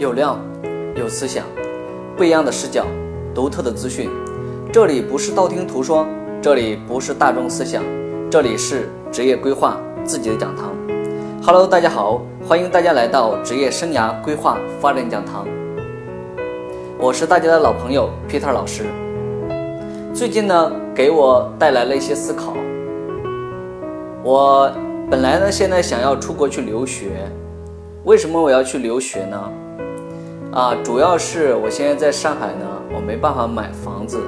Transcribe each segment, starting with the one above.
有料，有思想，不一样的视角，独特的资讯。这里不是道听途说，这里不是大众思想，这里是职业规划自己的讲堂。Hello，大家好，欢迎大家来到职业生涯规划发展讲堂。我是大家的老朋友 Peter 老师。最近呢，给我带来了一些思考。我本来呢，现在想要出国去留学。为什么我要去留学呢？啊，主要是我现在在上海呢，我没办法买房子，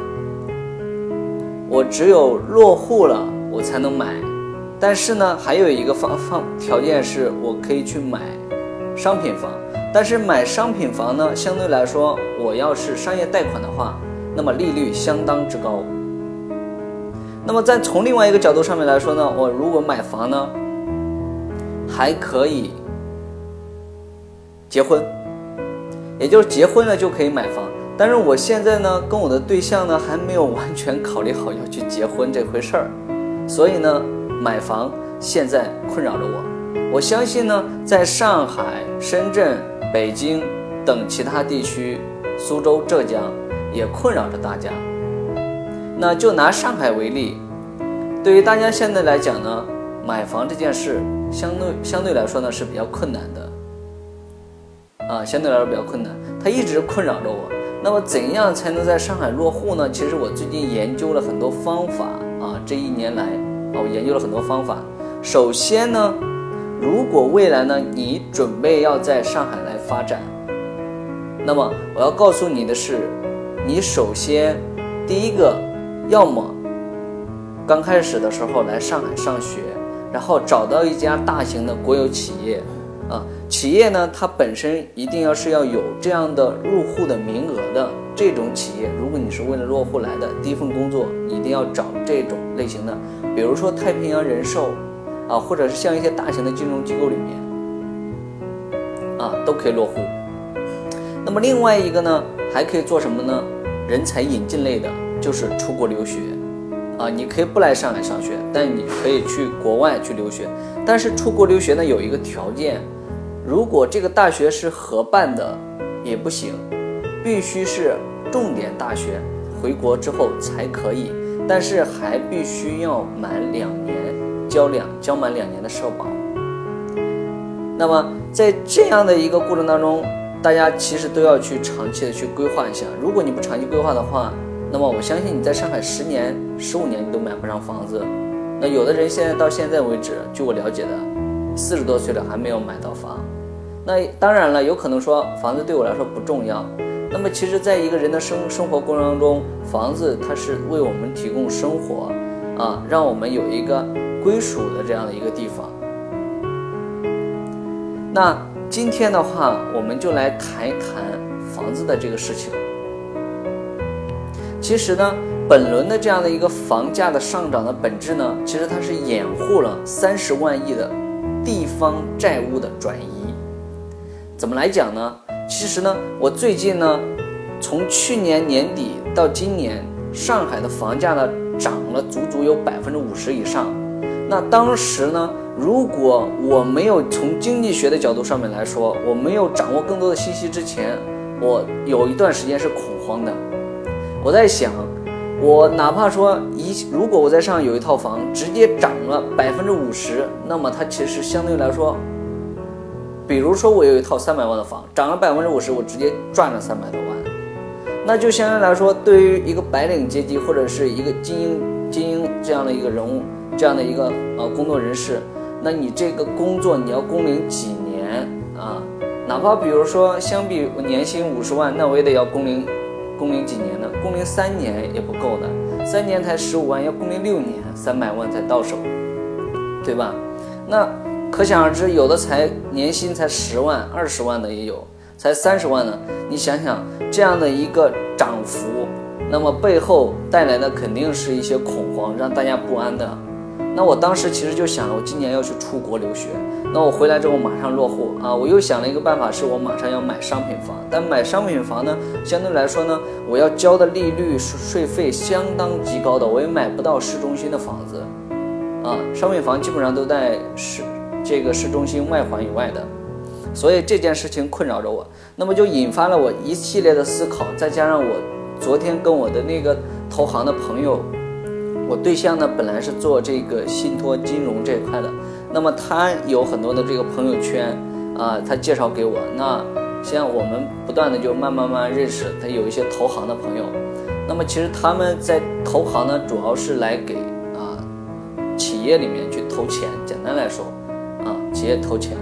我只有落户了，我才能买。但是呢，还有一个方方条件是我可以去买商品房，但是买商品房呢，相对来说，我要是商业贷款的话，那么利率相当之高。那么在从另外一个角度上面来说呢，我如果买房呢，还可以。结婚，也就是结婚了就可以买房。但是我现在呢，跟我的对象呢还没有完全考虑好要去结婚这回事儿，所以呢，买房现在困扰着我。我相信呢，在上海、深圳、北京等其他地区，苏州、浙江也困扰着大家。那就拿上海为例，对于大家现在来讲呢，买房这件事相对相对来说呢是比较困难的。啊，相对来说比较困难，它一直困扰着我。那么，怎样才能在上海落户呢？其实我最近研究了很多方法啊，这一年来啊，我研究了很多方法。首先呢，如果未来呢，你准备要在上海来发展，那么我要告诉你的是，你首先第一个，要么刚开始的时候来上海上学，然后找到一家大型的国有企业。啊，企业呢，它本身一定要是要有这样的入户的名额的这种企业。如果你是为了落户来的，第一份工作一定要找这种类型的，比如说太平洋人寿，啊，或者是像一些大型的金融机构里面，啊，都可以落户。那么另外一个呢，还可以做什么呢？人才引进类的，就是出国留学。啊，你可以不来上海上学，但你可以去国外去留学。但是出国留学呢，有一个条件。如果这个大学是合办的，也不行，必须是重点大学，回国之后才可以。但是还必须要满两年，交两交满两年的社保。那么在这样的一个过程当中，大家其实都要去长期的去规划一下。如果你不长期规划的话，那么我相信你在上海十年、十五年你都买不上房子。那有的人现在到现在为止，据我了解的，四十多岁了还没有买到房。那当然了，有可能说房子对我来说不重要。那么其实，在一个人的生生活过程当中，房子它是为我们提供生活，啊，让我们有一个归属的这样的一个地方。那今天的话，我们就来谈一谈房子的这个事情。其实呢，本轮的这样的一个房价的上涨的本质呢，其实它是掩护了三十万亿的方债务的转移。怎么来讲呢？其实呢，我最近呢，从去年年底到今年，上海的房价呢涨了足足有百分之五十以上。那当时呢，如果我没有从经济学的角度上面来说，我没有掌握更多的信息之前，我有一段时间是恐慌的。我在想，我哪怕说一，如果我在上海有一套房，直接涨了百分之五十，那么它其实相对来说。比如说，我有一套三百万的房，涨了百分之五十，我直接赚了三百多万。那就相对来说，对于一个白领阶级或者是一个精英、精英这样的一个人物，这样的一个呃工作人士，那你这个工作你要工龄几年啊？哪怕比如说，相比年薪五十万，那我也得要工龄，工龄几年呢？工龄三年也不够的，三年才十五万，要工龄六年，三百万才到手，对吧？那。可想而知，有的才年薪才十万、二十万的也有，才三十万呢。你想想这样的一个涨幅，那么背后带来的肯定是一些恐慌，让大家不安的。那我当时其实就想了，我今年要去出国留学，那我回来之后马上落户啊。我又想了一个办法，是我马上要买商品房，但买商品房呢，相对来说呢，我要交的利率税费相当极高的，我也买不到市中心的房子啊。商品房基本上都在市。这个市中心外环以外的，所以这件事情困扰着我，那么就引发了我一系列的思考，再加上我昨天跟我的那个投行的朋友，我对象呢本来是做这个信托金融这一块的，那么他有很多的这个朋友圈啊，他介绍给我，那像我们不断的就慢慢慢认识，他有一些投行的朋友，那么其实他们在投行呢，主要是来给啊企业里面去投钱，简单来说啊企业投钱。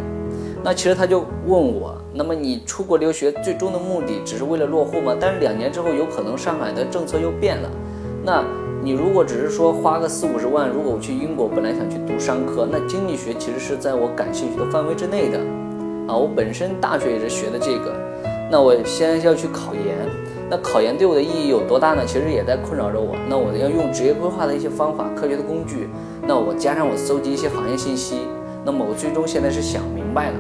那其实他就问我，那么你出国留学最终的目的只是为了落户吗？但是两年之后有可能上海的政策又变了，那你如果只是说花个四五十万，如果我去英国本来想去读商科，那经济学其实是在我感兴趣的范围之内的，啊，我本身大学也是学的这个，那我现在要去考研，那考研对我的意义有多大呢？其实也在困扰着我。那我要用职业规划的一些方法、科学的工具，那我加上我搜集一些行业信息，那么我最终现在是想明白了。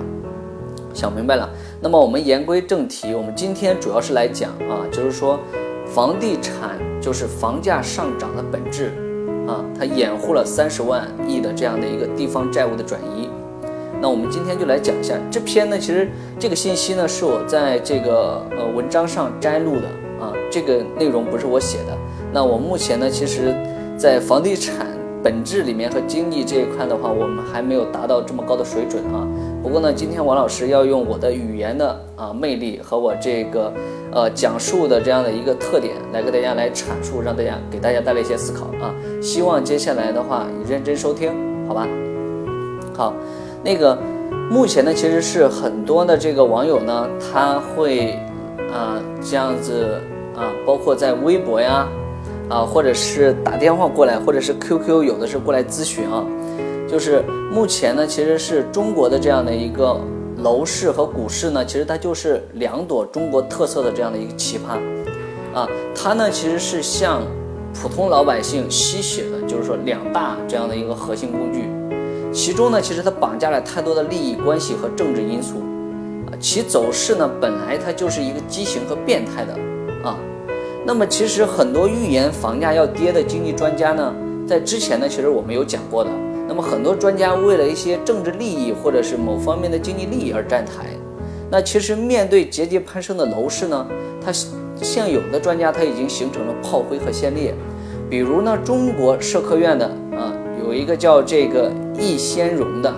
想明白了，那么我们言归正题，我们今天主要是来讲啊，就是说，房地产就是房价上涨的本质啊，它掩护了三十万亿的这样的一个地方债务的转移。那我们今天就来讲一下这篇呢，其实这个信息呢是我在这个呃文章上摘录的啊，这个内容不是我写的。那我目前呢，其实，在房地产本质里面和经济这一块的话，我们还没有达到这么高的水准啊。不过呢，今天王老师要用我的语言的啊魅力和我这个呃讲述的这样的一个特点来给大家来阐述，让大家给大家带来一些思考啊。希望接下来的话你认真收听，好吧？好，那个目前呢，其实是很多的这个网友呢，他会啊这样子啊，包括在微博呀啊，或者是打电话过来，或者是 QQ 有的是过来咨询啊。就是目前呢，其实是中国的这样的一个楼市和股市呢，其实它就是两朵中国特色的这样的一个奇葩，啊，它呢其实是向普通老百姓吸血的，就是说两大这样的一个核心工具，其中呢其实它绑架了太多的利益关系和政治因素，啊，其走势呢本来它就是一个畸形和变态的，啊，那么其实很多预言房价要跌的经济专家呢，在之前呢其实我们有讲过的。那么很多专家为了一些政治利益或者是某方面的经济利益而站台，那其实面对节节攀升的楼市呢，它像有的专家他已经形成了炮灰和先烈，比如呢中国社科院的啊有一个叫这个易先荣的，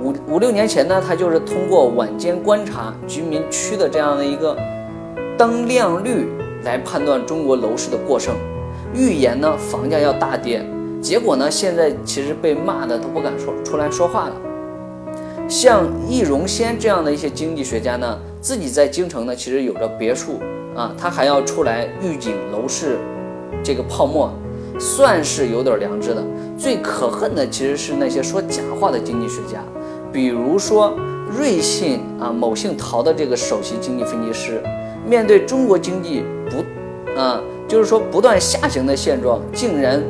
五五六年前呢他就是通过晚间观察居民区的这样的一个灯亮率来判断中国楼市的过剩，预言呢房价要大跌。结果呢？现在其实被骂的都不敢说出来说话了。像易荣先这样的一些经济学家呢，自己在京城呢，其实有着别墅啊，他还要出来预警楼市这个泡沫，算是有点良知的。最可恨的其实是那些说假话的经济学家，比如说瑞信啊，某姓陶的这个首席经济分析师，面对中国经济不啊，就是说不断下行的现状，竟然。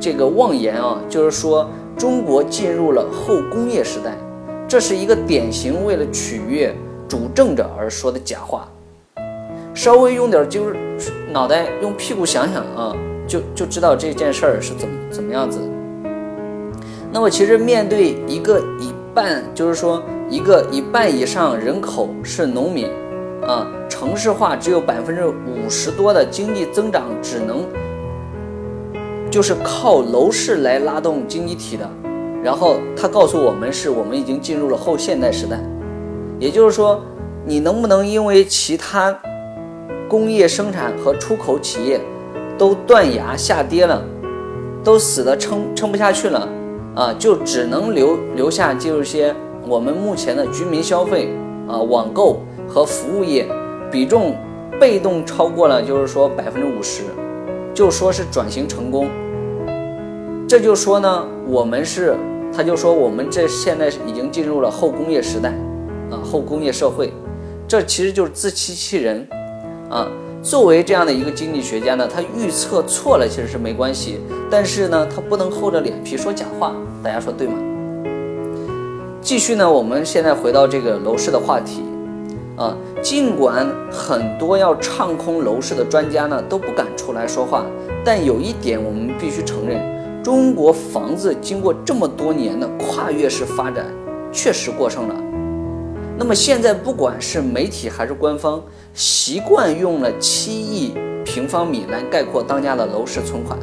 这个妄言啊，就是说中国进入了后工业时代，这是一个典型为了取悦主政者而说的假话。稍微用点就是脑袋用屁股想想啊，就就知道这件事儿是怎么怎么样子。那么其实面对一个一半，就是说一个一半以上人口是农民啊，城市化只有百分之五十多的经济增长，只能。就是靠楼市来拉动经济体的，然后他告诉我们是我们已经进入了后现代时代，也就是说，你能不能因为其他工业生产和出口企业都断崖下跌了，都死的撑撑不下去了啊，就只能留留下就是些我们目前的居民消费啊网购和服务业比重被动超过了就是说百分之五十。就说是转型成功，这就说呢，我们是，他就说我们这现在已经进入了后工业时代，啊，后工业社会，这其实就是自欺欺人，啊，作为这样的一个经济学家呢，他预测错了其实是没关系，但是呢，他不能厚着脸皮说假话，大家说对吗？继续呢，我们现在回到这个楼市的话题。啊，尽管很多要唱空楼市的专家呢都不敢出来说话，但有一点我们必须承认，中国房子经过这么多年的跨越式发展，确实过剩了。那么现在不管是媒体还是官方，习惯用了七亿平方米来概括当下的楼市存款。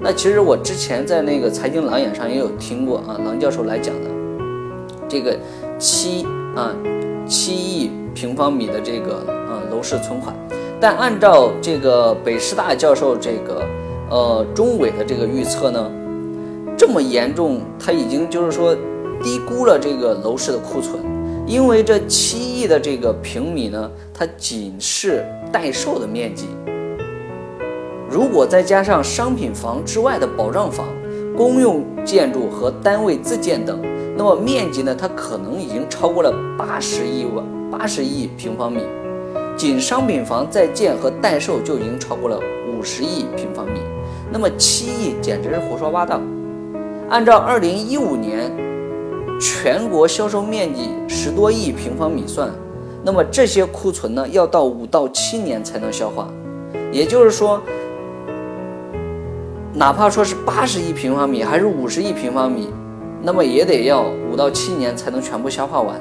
那其实我之前在那个财经狼眼上也有听过啊，郎教授来讲的这个七啊七亿平方米的这个呃楼市存款。但按照这个北师大教授这个呃中伟的这个预测呢，这么严重，他已经就是说低估了这个楼市的库存。因为这七亿的这个平米呢，它仅是待售的面积。如果再加上商品房之外的保障房、公用建筑和单位自建等，那么面积呢，它可能已经超过了八十亿万八十亿平方米。仅商品房在建和待售就已经超过了五十亿平方米。那么七亿简直是胡说八道。按照二零一五年。全国销售面积十多亿平方米算，那么这些库存呢，要到五到七年才能消化。也就是说，哪怕说是八十亿平方米还是五十亿平方米，那么也得要五到七年才能全部消化完。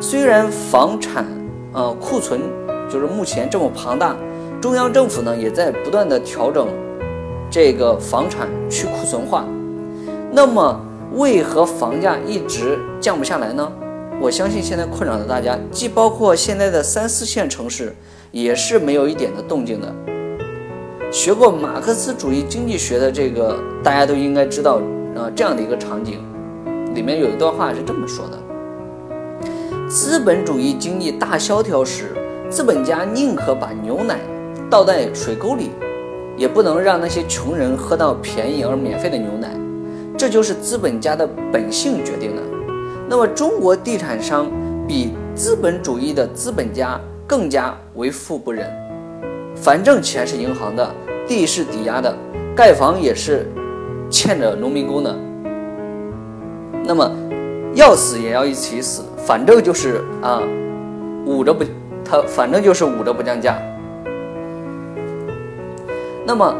虽然房产呃库存就是目前这么庞大，中央政府呢也在不断的调整这个房产去库存化，那么。为何房价一直降不下来呢？我相信现在困扰的大家，既包括现在的三四线城市，也是没有一点的动静的。学过马克思主义经济学的这个，大家都应该知道啊，这样的一个场景，里面有一段话是这么说的：资本主义经济大萧条时，资本家宁可把牛奶倒在水沟里，也不能让那些穷人喝到便宜而免费的牛奶。这就是资本家的本性决定的。那么，中国地产商比资本主义的资本家更加为富不仁。反正钱是银行的，地是抵押的，盖房也是欠着农民工的。那么，要死也要一起死，反正就是啊，捂着不，他反正就是捂着不降价。那么，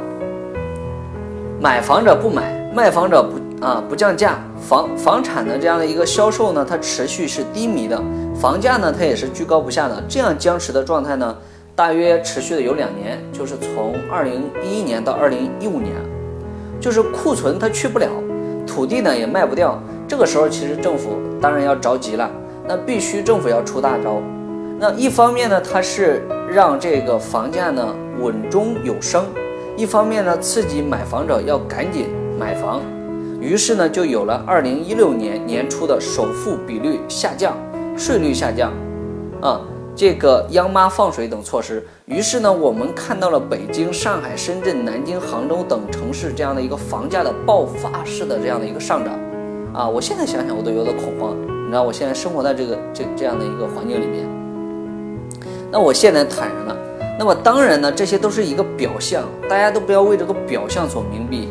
买房者不买，卖房者不。啊，不降价，房房产的这样的一个销售呢，它持续是低迷的，房价呢，它也是居高不下的，这样僵持的状态呢，大约持续的有两年，就是从二零一一年到二零一五年，就是库存它去不了，土地呢也卖不掉，这个时候其实政府当然要着急了，那必须政府要出大招，那一方面呢，它是让这个房价呢稳中有升，一方面呢刺激买房者要赶紧买房。于是呢，就有了二零一六年年初的首付比率下降、税率下降，啊，这个央妈放水等措施。于是呢，我们看到了北京、上海、深圳、南京、杭州等城市这样的一个房价的爆发式的这样的一个上涨，啊，我现在想想我都有点恐慌。你知道，我现在生活在这个这这样的一个环境里面，那我现在坦然了。那么当然呢，这些都是一个表象，大家都不要为这个表象所蒙蔽，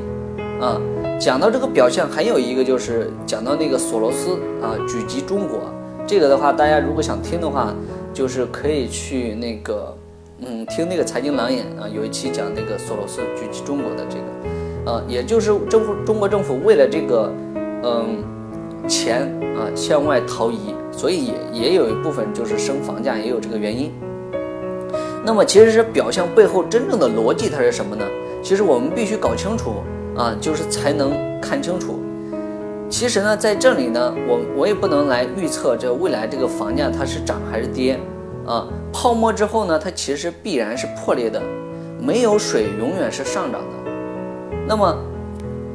啊。讲到这个表象，还有一个就是讲到那个索罗斯啊，狙击中国。这个的话，大家如果想听的话，就是可以去那个，嗯，听那个财经狼眼啊，有一期讲那个索罗斯狙击中国的这个，呃，也就是政府中国政府为了这个，嗯，钱啊向外逃移，所以也也有一部分就是升房价，也有这个原因。那么其实是表象背后真正的逻辑它是什么呢？其实我们必须搞清楚。啊，就是才能看清楚。其实呢，在这里呢，我我也不能来预测这未来这个房价它是涨还是跌。啊，泡沫之后呢，它其实必然是破裂的，没有水永远是上涨的。那么，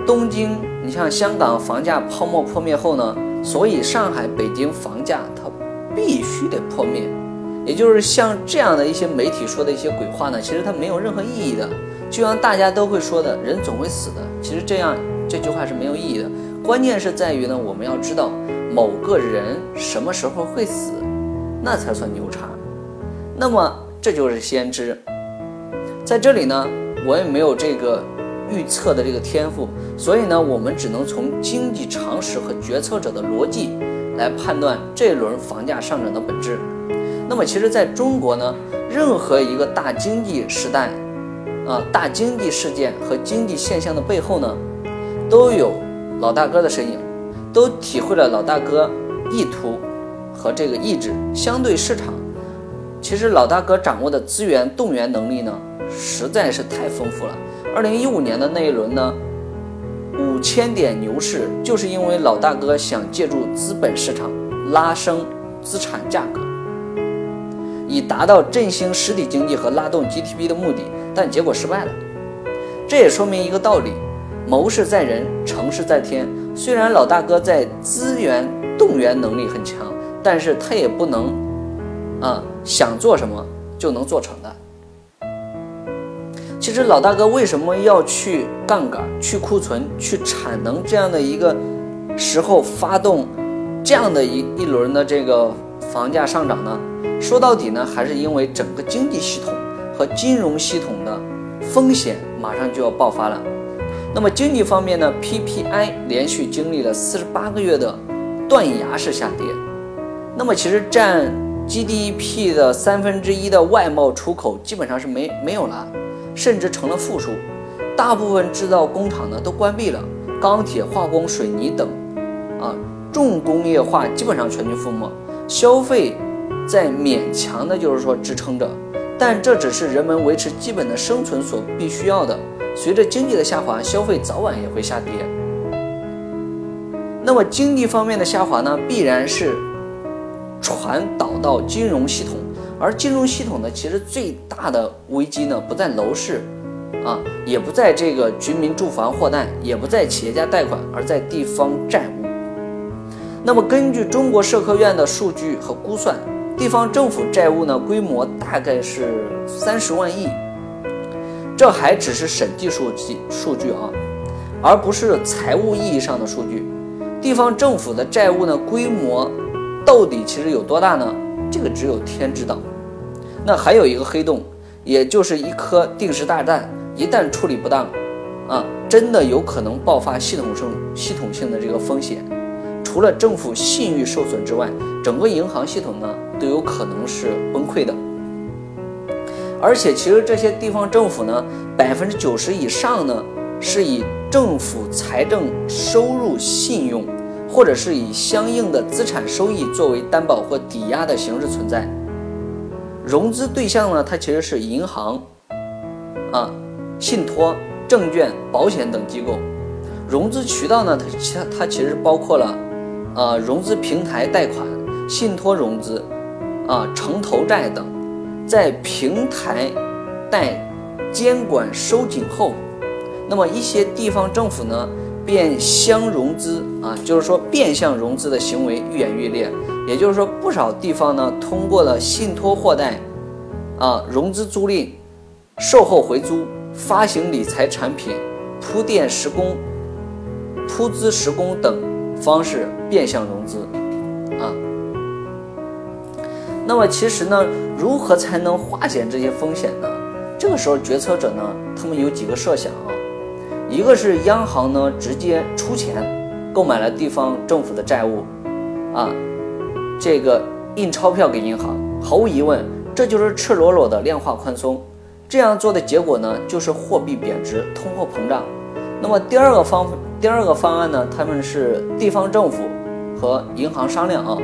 东京，你像香港房价泡沫破灭后呢，所以上海、北京房价它必须得破灭。也就是像这样的一些媒体说的一些鬼话呢，其实它没有任何意义的。就像大家都会说的，人总会死的。其实这样这句话是没有意义的。关键是在于呢，我们要知道某个人什么时候会死，那才算牛叉。那么这就是先知。在这里呢，我也没有这个预测的这个天赋，所以呢，我们只能从经济常识和决策者的逻辑来判断这轮房价上涨的本质。那么，其实在中国呢，任何一个大经济时代。啊，大经济事件和经济现象的背后呢，都有老大哥的身影，都体会了老大哥意图和这个意志，相对市场，其实老大哥掌握的资源动员能力呢，实在是太丰富了。二零一五年的那一轮呢，五千点牛市，就是因为老大哥想借助资本市场拉升资产价格，以达到振兴实体经济和拉动 GDP 的目的，但结果失败了。这也说明一个道理：谋事在人，成事在天。虽然老大哥在资源动员能力很强，但是他也不能，啊，想做什么就能做成的。其实老大哥为什么要去杠杆、去库存、去产能这样的一个时候发动这样的一一轮的这个房价上涨呢？说到底呢，还是因为整个经济系统和金融系统的风险马上就要爆发了。那么经济方面呢，PPI 连续经历了四十八个月的断崖式下跌。那么其实占 GDP 的三分之一的外贸出口基本上是没没有了，甚至成了负数。大部分制造工厂呢都关闭了，钢铁、化工、水泥等啊重工业化基本上全军覆没。消费在勉强的就是说支撑着，但这只是人们维持基本的生存所必须要的。随着经济的下滑，消费早晚也会下跌。那么经济方面的下滑呢，必然是传导到金融系统，而金融系统呢，其实最大的危机呢，不在楼市，啊，也不在这个居民住房货贷，也不在企业家贷款，而在地方债务。那么根据中国社科院的数据和估算，地方政府债务呢，规模大概是三十万亿。这还只是审计数据数据啊，而不是财务意义上的数据。地方政府的债务呢，规模到底其实有多大呢？这个只有天知道。那还有一个黑洞，也就是一颗定时炸弹，一旦处理不当，啊，真的有可能爆发系统性系统性的这个风险。除了政府信誉受损之外，整个银行系统呢都有可能是崩溃的。而且，其实这些地方政府呢，百分之九十以上呢，是以政府财政收入信用，或者是以相应的资产收益作为担保或抵押的形式存在。融资对象呢，它其实是银行、啊、信托、证券、保险等机构。融资渠道呢，它它它其实包括了，呃，融资平台贷款、信托融资、啊，城投债等。在平台贷监管收紧后，那么一些地方政府呢，变相融资啊，就是说变相融资的行为愈演愈烈。也就是说，不少地方呢，通过了信托货贷、啊融资租赁、售后回租、发行理财产品、铺垫施工、铺资施工等方式变相融资。啊那么其实呢，如何才能化解这些风险呢？这个时候，决策者呢，他们有几个设想啊，一个是央行呢直接出钱购买了地方政府的债务，啊，这个印钞票给银行，毫无疑问，这就是赤裸裸的量化宽松。这样做的结果呢，就是货币贬值、通货膨胀。那么第二个方第二个方案呢，他们是地方政府和银行商量啊，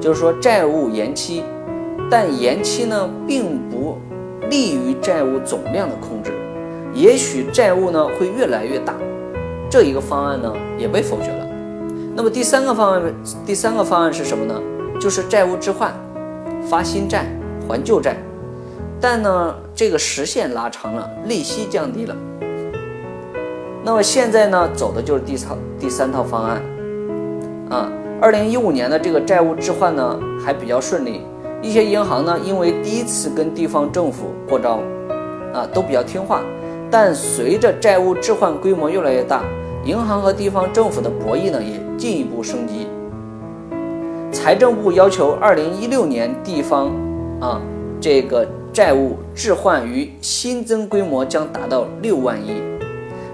就是说债务延期。但延期呢，并不利于债务总量的控制，也许债务呢会越来越大。这一个方案呢也被否决了。那么第三个方案，第三个方案是什么呢？就是债务置换，发新债还旧债。但呢，这个时限拉长了，利息降低了。那么现在呢，走的就是第三第三套方案。啊，二零一五年的这个债务置换呢还比较顺利。一些银行呢，因为第一次跟地方政府过招，啊，都比较听话。但随着债务置换规模越来越大，银行和地方政府的博弈呢，也进一步升级。财政部要求，二零一六年地方啊这个债务置换于新增规模将达到六万亿，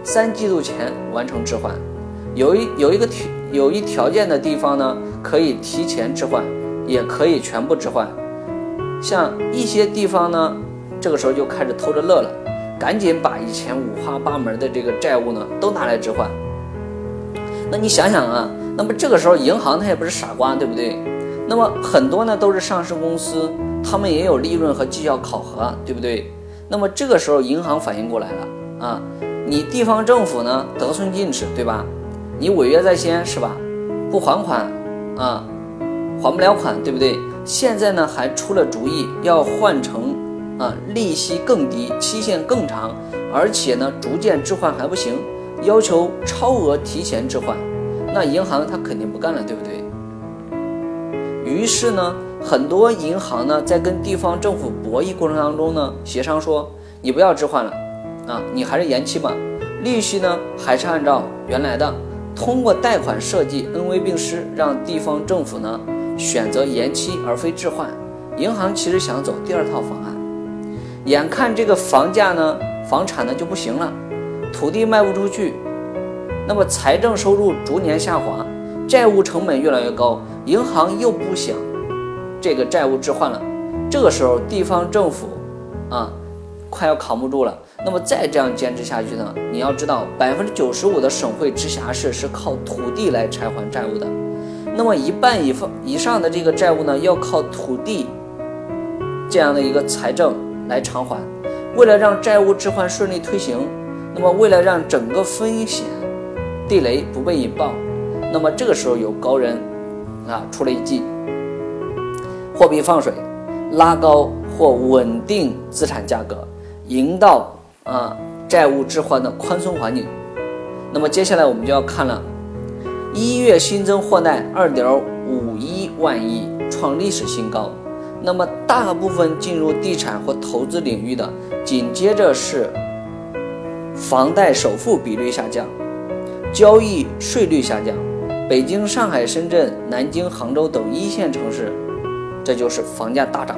三季度前完成置换。有一有一个条有一条件的地方呢，可以提前置换，也可以全部置换。像一些地方呢，这个时候就开始偷着乐了，赶紧把以前五花八门的这个债务呢都拿来置换。那你想想啊，那么这个时候银行它也不是傻瓜，对不对？那么很多呢都是上市公司，他们也有利润和绩效考核，对不对？那么这个时候银行反应过来了啊，你地方政府呢得寸进尺，对吧？你违约在先是吧？不还款啊，还不了款，对不对？现在呢还出了主意，要换成啊利息更低、期限更长，而且呢逐渐置换还不行，要求超额提前置换，那银行他肯定不干了，对不对？于是呢，很多银行呢在跟地方政府博弈过程当中呢，协商说你不要置换了，啊，你还是延期吧，利息呢还是按照原来的，通过贷款设计恩威并施，让地方政府呢。选择延期而非置换，银行其实想走第二套方案。眼看这个房价呢，房产呢就不行了，土地卖不出去，那么财政收入逐年下滑，债务成本越来越高，银行又不想这个债务置换了。这个时候地方政府啊，快要扛不住了。那么再这样坚持下去呢？你要知道，百分之九十五的省会直辖市是靠土地来偿还债务的。那么一半以上以上的这个债务呢，要靠土地这样的一个财政来偿还。为了让债务置换顺利推行，那么为了让整个风险地雷不被引爆，那么这个时候有高人啊出了一计：货币放水，拉高或稳定资产价格，营造啊债务置换的宽松环境。那么接下来我们就要看了。一月新增货贷二点五一万亿，创历史新高。那么大部分进入地产或投资领域的，紧接着是房贷首付比率下降，交易税率下降。北京、上海、深圳、南京、杭州等一线城市，这就是房价大涨。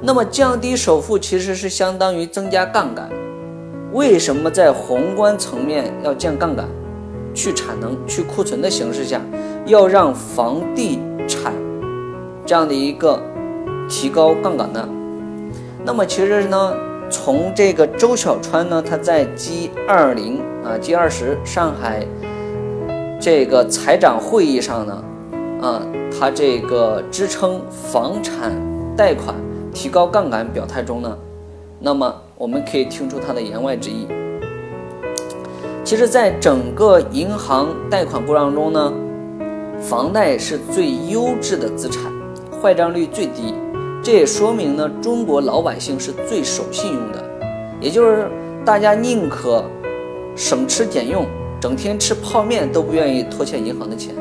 那么降低首付其实是相当于增加杠杆。为什么在宏观层面要降杠杆？去产能、去库存的形式下，要让房地产这样的一个提高杠杆呢？那么其实呢，从这个周小川呢，他在 G 二零啊 G 二十上海这个财长会议上呢，啊，他这个支撑房产贷款提高杠杆表态中呢，那么我们可以听出他的言外之意。其实，在整个银行贷款过程中呢，房贷是最优质的资产，坏账率最低。这也说明呢，中国老百姓是最守信用的，也就是大家宁可省吃俭用，整天吃泡面都不愿意拖欠银行的钱。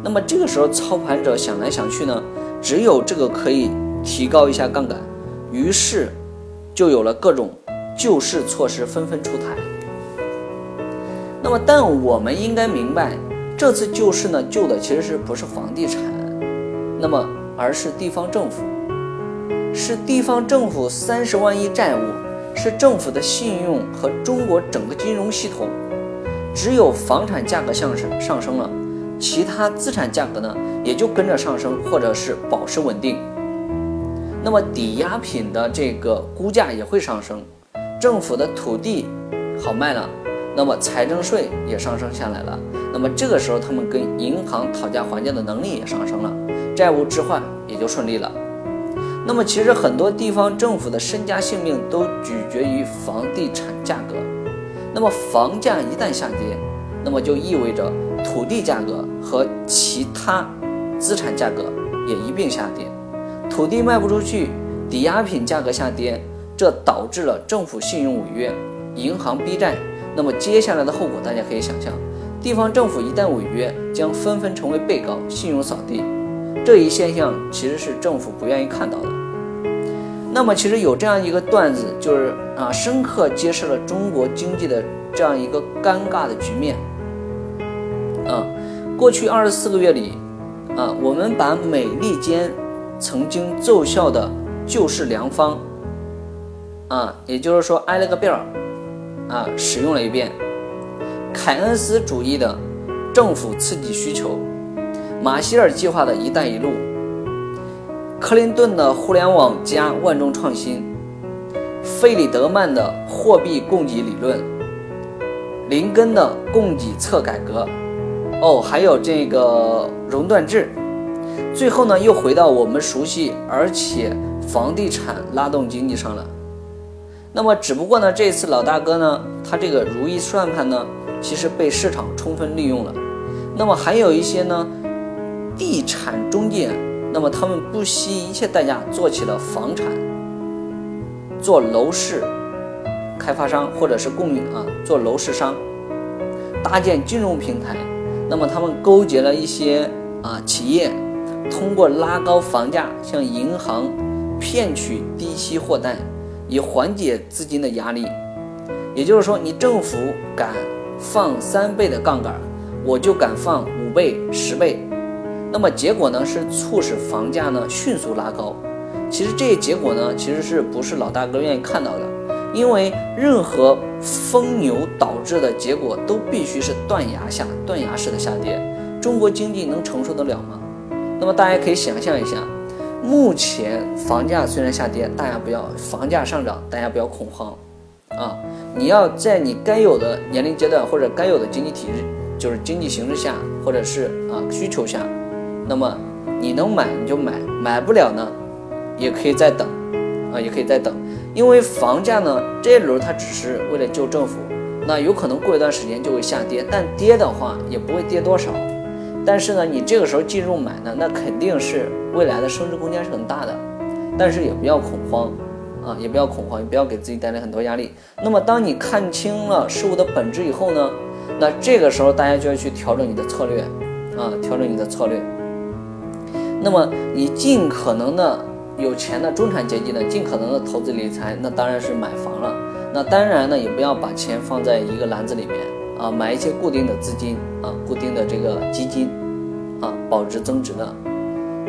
那么这个时候，操盘者想来想去呢，只有这个可以提高一下杠杆，于是就有了各种救市措施纷纷出台。那么，但我们应该明白，这次救市呢，救的其实是不是房地产，那么而是地方政府，是地方政府三十万亿债务，是政府的信用和中国整个金融系统。只有房产价格上升上升了，其他资产价格呢也就跟着上升，或者是保持稳定。那么抵押品的这个估价也会上升，政府的土地好卖了。那么财政税也上升下来了，那么这个时候他们跟银行讨价还价的能力也上升了，债务置换也就顺利了。那么其实很多地方政府的身家性命都取决于房地产价格，那么房价一旦下跌，那么就意味着土地价格和其他资产价格也一并下跌，土地卖不出去，抵押品价格下跌，这导致了政府信用违约，银行逼债。那么接下来的后果，大家可以想象，地方政府一旦违约，将纷纷成为被告，信用扫地。这一现象其实是政府不愿意看到的。那么，其实有这样一个段子，就是啊，深刻揭示了中国经济的这样一个尴尬的局面。啊，过去二十四个月里，啊，我们把美利坚曾经奏效的救市良方，啊，也就是说挨了个遍儿。啊，使用了一遍凯恩斯主义的政府刺激需求，马歇尔计划的一带一路，克林顿的互联网加万众创新，费里德曼的货币供给理论，林根的供给侧改革，哦，还有这个熔断制，最后呢，又回到我们熟悉，而且房地产拉动经济上了。那么，只不过呢，这次老大哥呢，他这个如意算盘呢，其实被市场充分利用了。那么还有一些呢，地产中介，那么他们不惜一切代价做起了房产，做楼市开发商或者是供应啊，做楼市商，搭建金融平台。那么他们勾结了一些啊企业，通过拉高房价向银行骗取低息货贷。以缓解资金的压力，也就是说，你政府敢放三倍的杠杆，我就敢放五倍、十倍。那么结果呢，是促使房价呢迅速拉高。其实这些结果呢，其实是不是老大哥愿意看到的？因为任何疯牛导致的结果都必须是断崖下、断崖式的下跌。中国经济能承受得了吗？那么大家可以想象一下。目前房价虽然下跌，大家不要房价上涨，大家不要恐慌，啊，你要在你该有的年龄阶段或者该有的经济体制，就是经济形势下，或者是啊需求下，那么你能买你就买，买不了呢，也可以再等，啊，也可以再等，因为房价呢这一轮它只是为了救政府，那有可能过一段时间就会下跌，但跌的话也不会跌多少。但是呢，你这个时候进入买呢，那肯定是未来的升值空间是很大的，但是也不要恐慌，啊，也不要恐慌，也不要给自己带来很多压力。那么，当你看清了事物的本质以后呢，那这个时候大家就要去调整你的策略，啊，调整你的策略。那么，你尽可能的有钱的中产阶级呢，尽可能的投资理财，那当然是买房了。那当然呢，也不要把钱放在一个篮子里面。啊，买一些固定的资金啊，固定的这个基金，啊，保值增值的。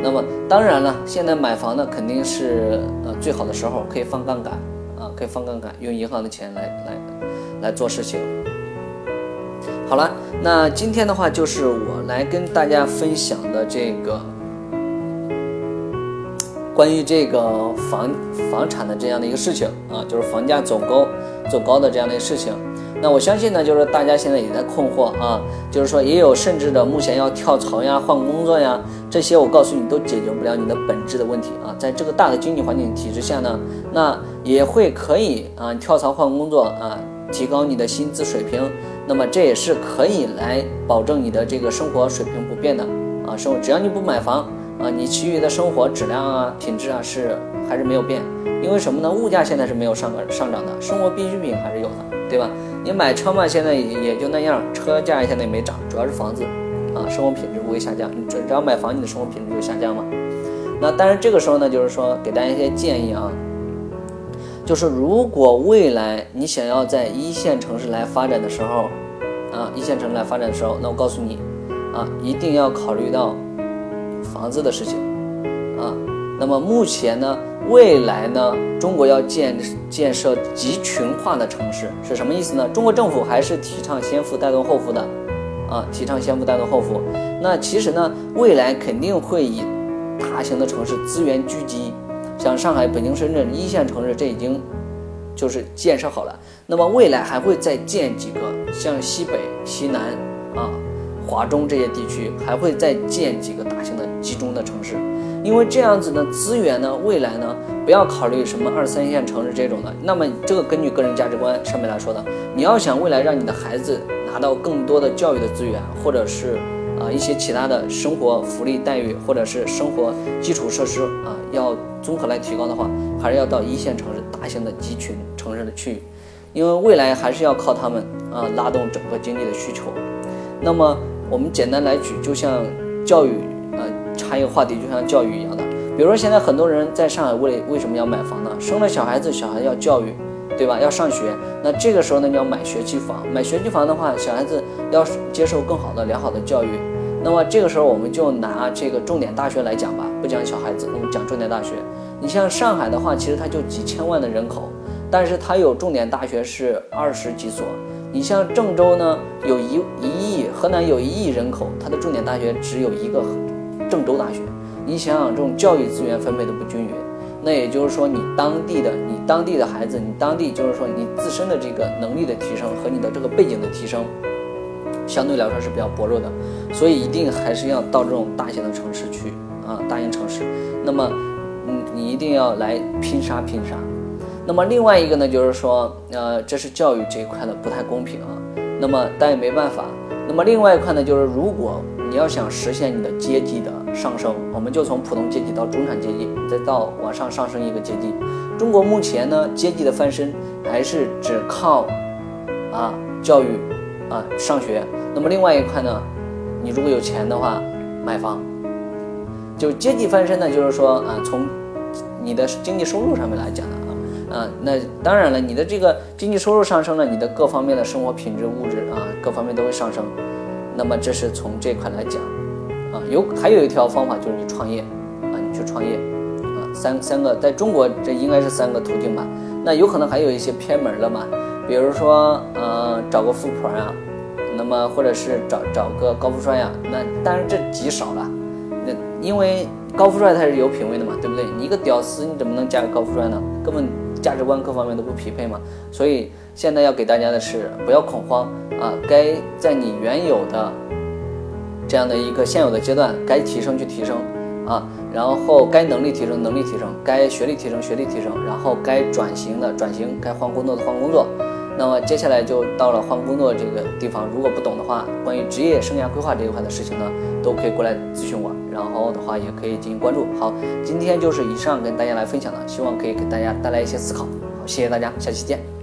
那么当然了，现在买房呢肯定是呃最好的时候，可以放杠杆啊，可以放杠杆，用银行的钱来来来做事情。好了，那今天的话就是我来跟大家分享的这个关于这个房房产的这样的一个事情啊，就是房价走高走高的这样的一个事情。那我相信呢，就是大家现在也在困惑啊，就是说也有甚至的目前要跳槽呀、换工作呀，这些我告诉你都解决不了你的本质的问题啊。在这个大的经济环境体制下呢，那也会可以啊跳槽换工作啊，提高你的薪资水平，那么这也是可以来保证你的这个生活水平不变的啊。生活只要你不买房啊，你其余的生活质量啊、品质啊是还是没有变，因为什么呢？物价现在是没有上个上涨的，生活必需品还是有的，对吧？你买车嘛，现在也也就那样，车价现在也没涨，主要是房子，啊，生活品质不会下降。你只只要买房，你的生活品质就下降嘛。那但是这个时候呢，就是说给大家一些建议啊，就是如果未来你想要在一线城市来发展的时候，啊，一线城市来发展的时候，那我告诉你，啊，一定要考虑到房子的事情，啊，那么目前呢？未来呢，中国要建建设集群化的城市是什么意思呢？中国政府还是提倡先富带动后富的，啊，提倡先富带动后富。那其实呢，未来肯定会以大型的城市资源聚集，像上海、北京、深圳一线城市，这已经就是建设好了。那么未来还会再建几个，像西北、西南啊、华中这些地区，还会再建几个大型的集中的城市。因为这样子的，资源呢，未来呢，不要考虑什么二三线城市这种的。那么这个根据个人价值观上面来说的，你要想未来让你的孩子拿到更多的教育的资源，或者是啊一些其他的生活福利待遇，或者是生活基础设施啊，要综合来提高的话，还是要到一线城市大型的集群城市的区域，因为未来还是要靠他们啊拉动整个经济的需求。那么我们简单来举，就像教育。插一个话题，就像教育一样的，比如说现在很多人在上海为为什么要买房呢？生了小孩子，小孩要教育，对吧？要上学，那这个时候呢，你要买学区房。买学区房的话，小孩子要接受更好的、良好的教育。那么这个时候，我们就拿这个重点大学来讲吧，不讲小孩子，我们讲重点大学。你像上海的话，其实它就几千万的人口，但是它有重点大学是二十几所。你像郑州呢，有一一亿，河南有一亿人口，它的重点大学只有一个。郑州大学，你想想这种教育资源分配的不均匀，那也就是说你当地的你当地的孩子，你当地就是说你自身的这个能力的提升和你的这个背景的提升，相对来说是比较薄弱的，所以一定还是要到这种大型的城市去啊，大型城市，那么，嗯，你一定要来拼杀拼杀。那么另外一个呢，就是说，呃，这是教育这一块的不太公平啊。那么但也没办法。那么另外一块呢，就是如果你要想实现你的阶级的上升，我们就从普通阶级到中产阶级，再到往上上升一个阶级。中国目前呢，阶级的翻身还是只靠啊教育啊上学。那么另外一块呢，你如果有钱的话，买房。就阶级翻身呢，就是说啊，从你的经济收入上面来讲的。啊，那当然了，你的这个经济收入上升了，你的各方面的生活品质、物质啊，各方面都会上升。那么这是从这块来讲，啊，有还有一条方法就是你创业，啊，你去创业，啊，三三个在中国这应该是三个途径吧。那有可能还有一些偏门了嘛，比如说呃找个富婆呀，那么或者是找找个高富帅呀，那当然这极少了，那因为高富帅他是有品位的嘛，对不对？你一个屌丝你怎么能嫁给高富帅呢？根本。价值观各方面都不匹配嘛，所以现在要给大家的是不要恐慌啊，该在你原有的这样的一个现有的阶段，该提升去提升啊，然后该能力提升能力提升，该学历提升学历提升，然后该转型的转型，该换工作的换工作。那么接下来就到了换工作这个地方，如果不懂的话，关于职业生涯规划这一块的事情呢，都可以过来咨询我，然后的话也可以进行关注。好，今天就是以上跟大家来分享的，希望可以给大家带来一些思考。好，谢谢大家，下期见。